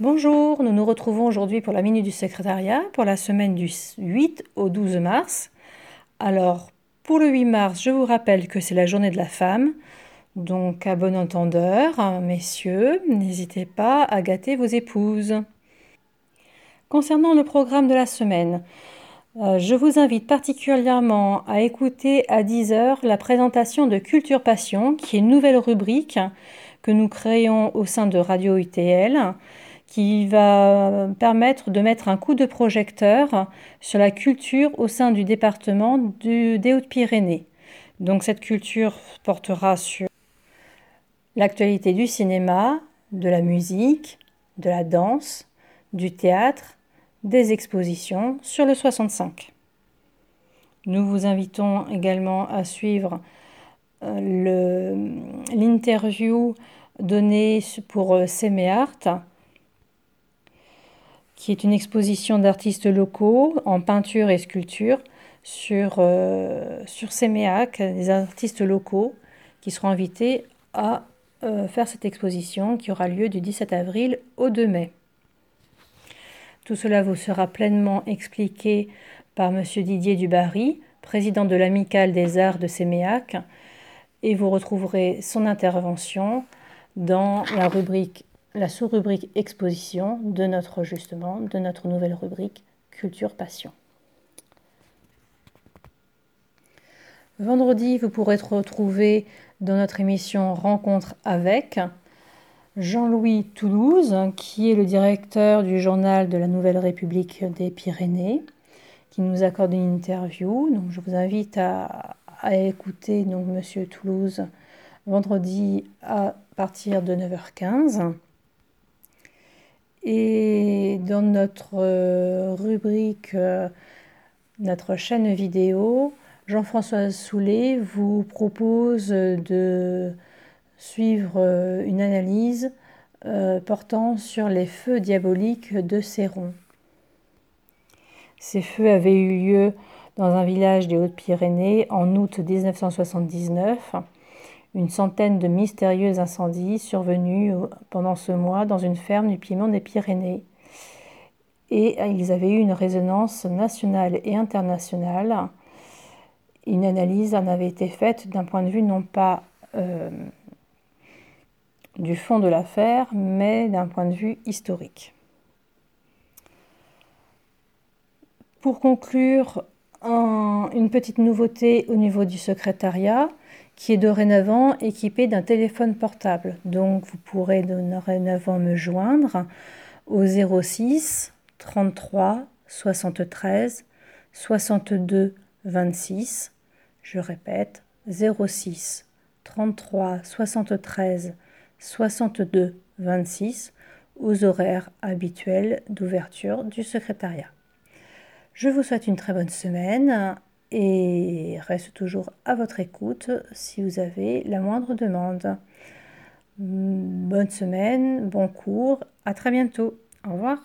Bonjour, nous nous retrouvons aujourd'hui pour la minute du secrétariat pour la semaine du 8 au 12 mars. Alors, pour le 8 mars, je vous rappelle que c'est la journée de la femme. Donc, à bon entendeur, messieurs, n'hésitez pas à gâter vos épouses. Concernant le programme de la semaine, euh, je vous invite particulièrement à écouter à 10h la présentation de Culture Passion, qui est une nouvelle rubrique que nous créons au sein de Radio UTL, qui va permettre de mettre un coup de projecteur sur la culture au sein du département des Hautes-Pyrénées. Donc cette culture portera sur l'actualité du cinéma, de la musique, de la danse, du théâtre, des expositions sur le 65. Nous vous invitons également à suivre euh, l'interview donnée pour Séméart, euh, qui est une exposition d'artistes locaux en peinture et sculpture sur, euh, Séméac, des artistes locaux qui seront invités à faire cette exposition qui aura lieu du 17 avril au 2 mai. Tout cela vous sera pleinement expliqué par M. Didier Dubarry, président de l'Amicale des Arts de Séméac, et vous retrouverez son intervention dans la rubrique, la sous-rubrique exposition de notre justement, de notre nouvelle rubrique Culture Passion. Vendredi, vous pourrez retrouver dans notre émission Rencontre avec Jean-Louis Toulouse, qui est le directeur du journal de la Nouvelle République des Pyrénées, qui nous accorde une interview. Je vous invite à, écouter donc, Monsieur Toulouse vendredi à partir de 9h15. Et dans notre euh, rubrique, euh, notre chaîne vidéo, Jean-François Soulet vous propose de suivre euh, une analyse portant sur les feux diaboliques de Céron. Ces feux avaient eu lieu dans un village des Hautes-Pyrénées en août 1979. Une centaine de mystérieux incendies survenus pendant ce mois dans une ferme du Piémont des Pyrénées. Et ils avaient eu une résonance nationale et internationale. Une analyse en avait été faite d'un point de vue non pas euh, du fond de l'affaire, mais d'un point de vue historique. Pour conclure, une petite nouveauté au niveau du secrétariat qui est dorénavant équipé d'un téléphone portable. Donc vous pourrez dorénavant me joindre au 06 33 73 62 26. Je répète, 06 33 73 62 26 aux horaires habituels d'ouverture du secrétariat. Je vous souhaite une très bonne semaine et reste toujours à votre écoute si vous avez la moindre demande. Bonne semaine, bon cours, à très bientôt. Au revoir.